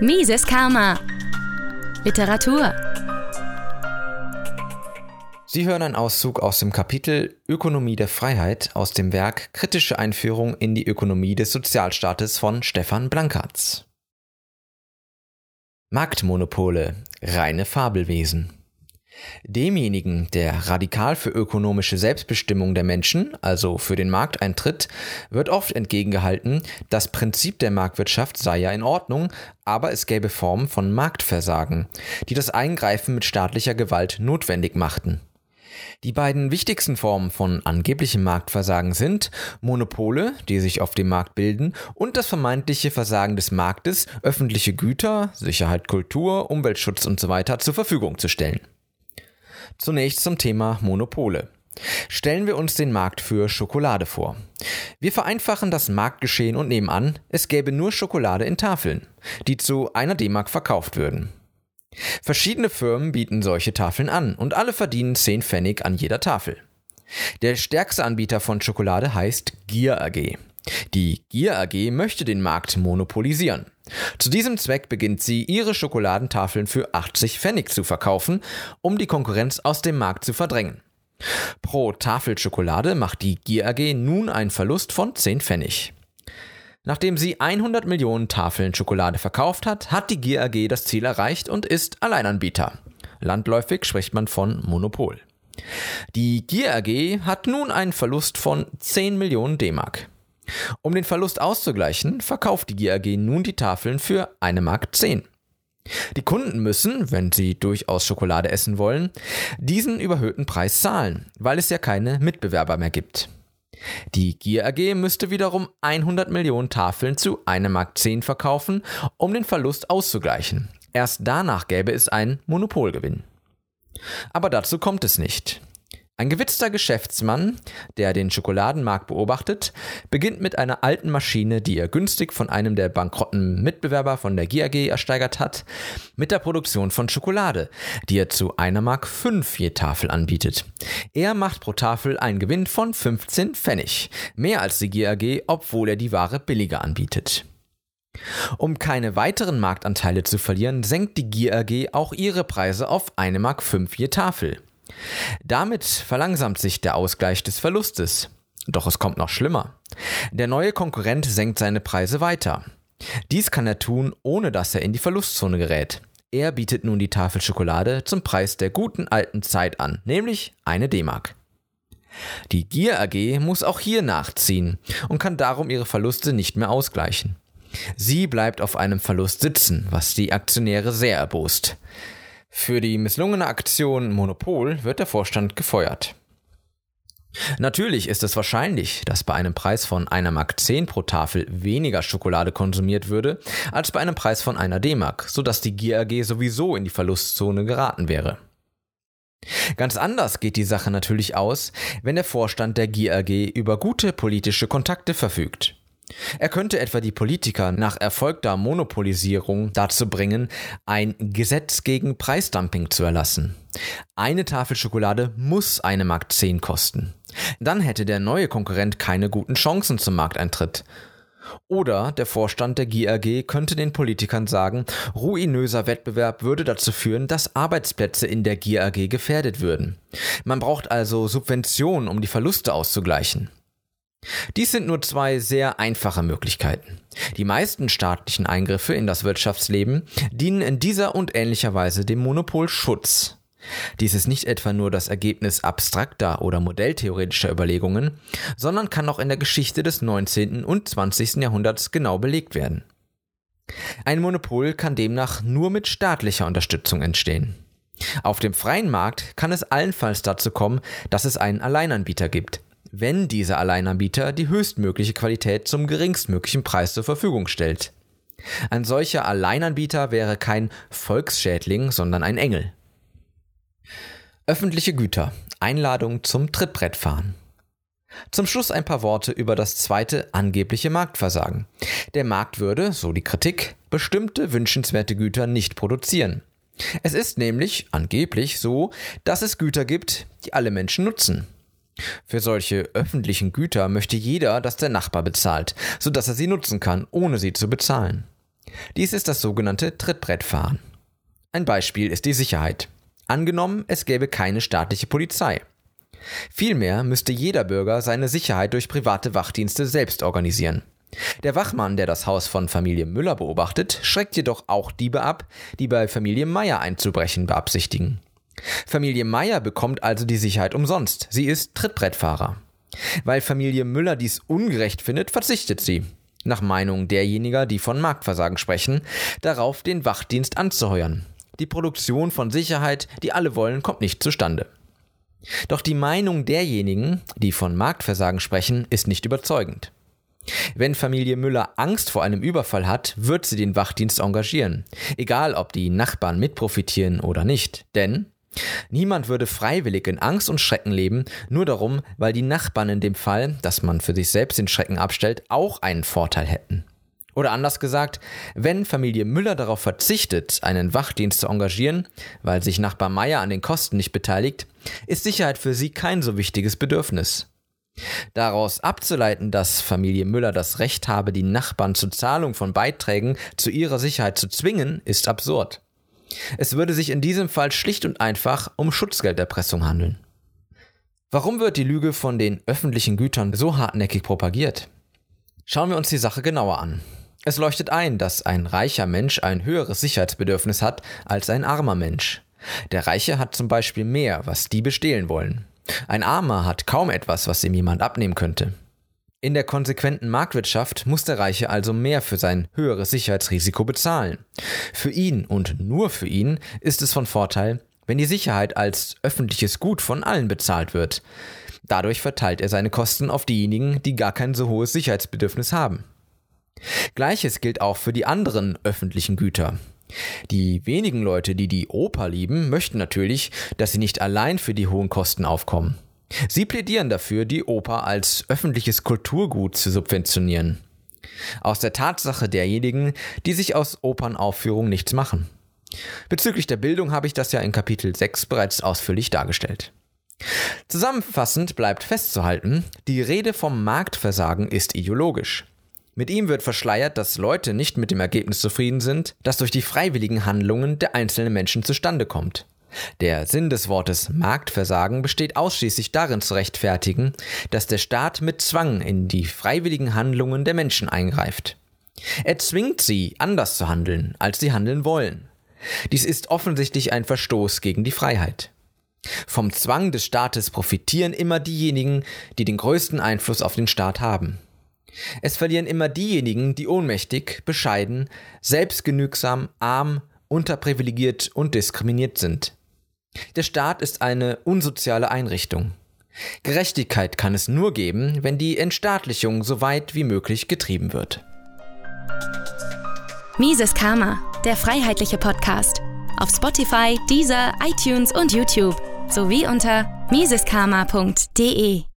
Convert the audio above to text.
Mises Karma. Literatur. Sie hören einen Auszug aus dem Kapitel Ökonomie der Freiheit aus dem Werk Kritische Einführung in die Ökonomie des Sozialstaates von Stefan Blankatz. Marktmonopole, reine Fabelwesen. Demjenigen, der radikal für ökonomische Selbstbestimmung der Menschen, also für den Markt eintritt, wird oft entgegengehalten, das Prinzip der Marktwirtschaft sei ja in Ordnung, aber es gäbe Formen von Marktversagen, die das Eingreifen mit staatlicher Gewalt notwendig machten. Die beiden wichtigsten Formen von angeblichem Marktversagen sind Monopole, die sich auf dem Markt bilden, und das vermeintliche Versagen des Marktes, öffentliche Güter, Sicherheit, Kultur, Umweltschutz usw. So zur Verfügung zu stellen. Zunächst zum Thema Monopole. Stellen wir uns den Markt für Schokolade vor. Wir vereinfachen das Marktgeschehen und nehmen an, es gäbe nur Schokolade in Tafeln, die zu einer D-Mark verkauft würden. Verschiedene Firmen bieten solche Tafeln an und alle verdienen 10 Pfennig an jeder Tafel. Der stärkste Anbieter von Schokolade heißt Gier AG. Die Gier AG möchte den Markt monopolisieren. Zu diesem Zweck beginnt sie, ihre Schokoladentafeln für 80 Pfennig zu verkaufen, um die Konkurrenz aus dem Markt zu verdrängen. Pro Tafel Schokolade macht die Gier AG nun einen Verlust von 10 Pfennig. Nachdem sie 100 Millionen Tafeln Schokolade verkauft hat, hat die Gier AG das Ziel erreicht und ist Alleinanbieter. Landläufig spricht man von Monopol. Die Gier AG hat nun einen Verlust von 10 Millionen D-Mark. Um den Verlust auszugleichen, verkauft die GAG nun die Tafeln für 1 Mark 10. Die Kunden müssen, wenn sie durchaus Schokolade essen wollen, diesen überhöhten Preis zahlen, weil es ja keine Mitbewerber mehr gibt. Die Gier AG müsste wiederum 100 Millionen Tafeln zu 1 Mark 10 verkaufen, um den Verlust auszugleichen. Erst danach gäbe es einen Monopolgewinn. Aber dazu kommt es nicht. Ein gewitzter Geschäftsmann, der den Schokoladenmarkt beobachtet, beginnt mit einer alten Maschine, die er günstig von einem der bankrotten Mitbewerber von der GAG ersteigert hat, mit der Produktion von Schokolade, die er zu einer Mark 5 je Tafel anbietet. Er macht pro Tafel einen Gewinn von 15 Pfennig, mehr als die GAG, obwohl er die Ware billiger anbietet. Um keine weiteren Marktanteile zu verlieren, senkt die GAG auch ihre Preise auf eine Mark 5 je Tafel. Damit verlangsamt sich der Ausgleich des Verlustes. Doch es kommt noch schlimmer. Der neue Konkurrent senkt seine Preise weiter. Dies kann er tun, ohne dass er in die Verlustzone gerät. Er bietet nun die Tafel Schokolade zum Preis der guten alten Zeit an, nämlich eine D-Mark. Die Gier AG muss auch hier nachziehen und kann darum ihre Verluste nicht mehr ausgleichen. Sie bleibt auf einem Verlust sitzen, was die Aktionäre sehr erbost. Für die misslungene Aktion Monopol wird der Vorstand gefeuert. Natürlich ist es wahrscheinlich, dass bei einem Preis von einer Mark 10 pro Tafel weniger Schokolade konsumiert würde, als bei einem Preis von einer D-Mark, sodass die GAG sowieso in die Verlustzone geraten wäre. Ganz anders geht die Sache natürlich aus, wenn der Vorstand der GAG über gute politische Kontakte verfügt. Er könnte etwa die Politiker nach erfolgter Monopolisierung dazu bringen, ein Gesetz gegen Preisdumping zu erlassen. Eine Tafel Schokolade muss eine Mark 10 kosten. Dann hätte der neue Konkurrent keine guten Chancen zum Markteintritt. Oder der Vorstand der GAG könnte den Politikern sagen, ruinöser Wettbewerb würde dazu führen, dass Arbeitsplätze in der GAG gefährdet würden. Man braucht also Subventionen, um die Verluste auszugleichen. Dies sind nur zwei sehr einfache Möglichkeiten. Die meisten staatlichen Eingriffe in das Wirtschaftsleben dienen in dieser und ähnlicher Weise dem Monopolschutz. Dies ist nicht etwa nur das Ergebnis abstrakter oder modelltheoretischer Überlegungen, sondern kann auch in der Geschichte des 19. und 20. Jahrhunderts genau belegt werden. Ein Monopol kann demnach nur mit staatlicher Unterstützung entstehen. Auf dem freien Markt kann es allenfalls dazu kommen, dass es einen Alleinanbieter gibt, wenn dieser Alleinanbieter die höchstmögliche Qualität zum geringstmöglichen Preis zur Verfügung stellt. Ein solcher Alleinanbieter wäre kein Volksschädling, sondern ein Engel. Öffentliche Güter. Einladung zum Trittbrettfahren. Zum Schluss ein paar Worte über das zweite angebliche Marktversagen. Der Markt würde, so die Kritik, bestimmte wünschenswerte Güter nicht produzieren. Es ist nämlich angeblich so, dass es Güter gibt, die alle Menschen nutzen. Für solche öffentlichen Güter möchte jeder, dass der Nachbar bezahlt, sodass er sie nutzen kann, ohne sie zu bezahlen. Dies ist das sogenannte Trittbrettfahren. Ein Beispiel ist die Sicherheit. Angenommen, es gäbe keine staatliche Polizei. Vielmehr müsste jeder Bürger seine Sicherheit durch private Wachdienste selbst organisieren. Der Wachmann, der das Haus von Familie Müller beobachtet, schreckt jedoch auch Diebe ab, die bei Familie Meier einzubrechen beabsichtigen. Familie Meier bekommt also die Sicherheit umsonst. Sie ist Trittbrettfahrer. Weil Familie Müller dies ungerecht findet, verzichtet sie, nach Meinung derjenigen, die von Marktversagen sprechen, darauf den Wachdienst anzuheuern. Die Produktion von Sicherheit, die alle wollen, kommt nicht zustande. Doch die Meinung derjenigen, die von Marktversagen sprechen, ist nicht überzeugend. Wenn Familie Müller Angst vor einem Überfall hat, wird sie den Wachdienst engagieren, egal ob die Nachbarn mitprofitieren oder nicht. Denn niemand würde freiwillig in Angst und Schrecken leben, nur darum, weil die Nachbarn in dem Fall, dass man für sich selbst den Schrecken abstellt, auch einen Vorteil hätten. Oder anders gesagt, wenn Familie Müller darauf verzichtet, einen Wachdienst zu engagieren, weil sich Nachbar Meier an den Kosten nicht beteiligt, ist Sicherheit für sie kein so wichtiges Bedürfnis. Daraus abzuleiten, dass Familie Müller das Recht habe, die Nachbarn zur Zahlung von Beiträgen zu ihrer Sicherheit zu zwingen, ist absurd. Es würde sich in diesem Fall schlicht und einfach um Schutzgelderpressung handeln. Warum wird die Lüge von den öffentlichen Gütern so hartnäckig propagiert? Schauen wir uns die Sache genauer an. Es leuchtet ein, dass ein reicher Mensch ein höheres Sicherheitsbedürfnis hat als ein armer Mensch. Der Reiche hat zum Beispiel mehr, was die bestehlen wollen. Ein Armer hat kaum etwas, was ihm jemand abnehmen könnte. In der konsequenten Marktwirtschaft muss der Reiche also mehr für sein höheres Sicherheitsrisiko bezahlen. Für ihn und nur für ihn ist es von Vorteil, wenn die Sicherheit als öffentliches Gut von allen bezahlt wird. Dadurch verteilt er seine Kosten auf diejenigen, die gar kein so hohes Sicherheitsbedürfnis haben. Gleiches gilt auch für die anderen öffentlichen Güter. Die wenigen Leute, die die Oper lieben, möchten natürlich, dass sie nicht allein für die hohen Kosten aufkommen. Sie plädieren dafür, die Oper als öffentliches Kulturgut zu subventionieren. Aus der Tatsache derjenigen, die sich aus Opernaufführungen nichts machen. Bezüglich der Bildung habe ich das ja in Kapitel 6 bereits ausführlich dargestellt. Zusammenfassend bleibt festzuhalten, die Rede vom Marktversagen ist ideologisch. Mit ihm wird verschleiert, dass Leute nicht mit dem Ergebnis zufrieden sind, das durch die freiwilligen Handlungen der einzelnen Menschen zustande kommt. Der Sinn des Wortes Marktversagen besteht ausschließlich darin zu rechtfertigen, dass der Staat mit Zwang in die freiwilligen Handlungen der Menschen eingreift. Er zwingt sie, anders zu handeln, als sie handeln wollen. Dies ist offensichtlich ein Verstoß gegen die Freiheit. Vom Zwang des Staates profitieren immer diejenigen, die den größten Einfluss auf den Staat haben. Es verlieren immer diejenigen, die ohnmächtig, bescheiden, selbstgenügsam, arm, unterprivilegiert und diskriminiert sind. Der Staat ist eine unsoziale Einrichtung. Gerechtigkeit kann es nur geben, wenn die Entstaatlichung so weit wie möglich getrieben wird. Mises Karma, der freiheitliche Podcast. Auf Spotify, Deezer, iTunes und YouTube sowie unter miseskarma.de.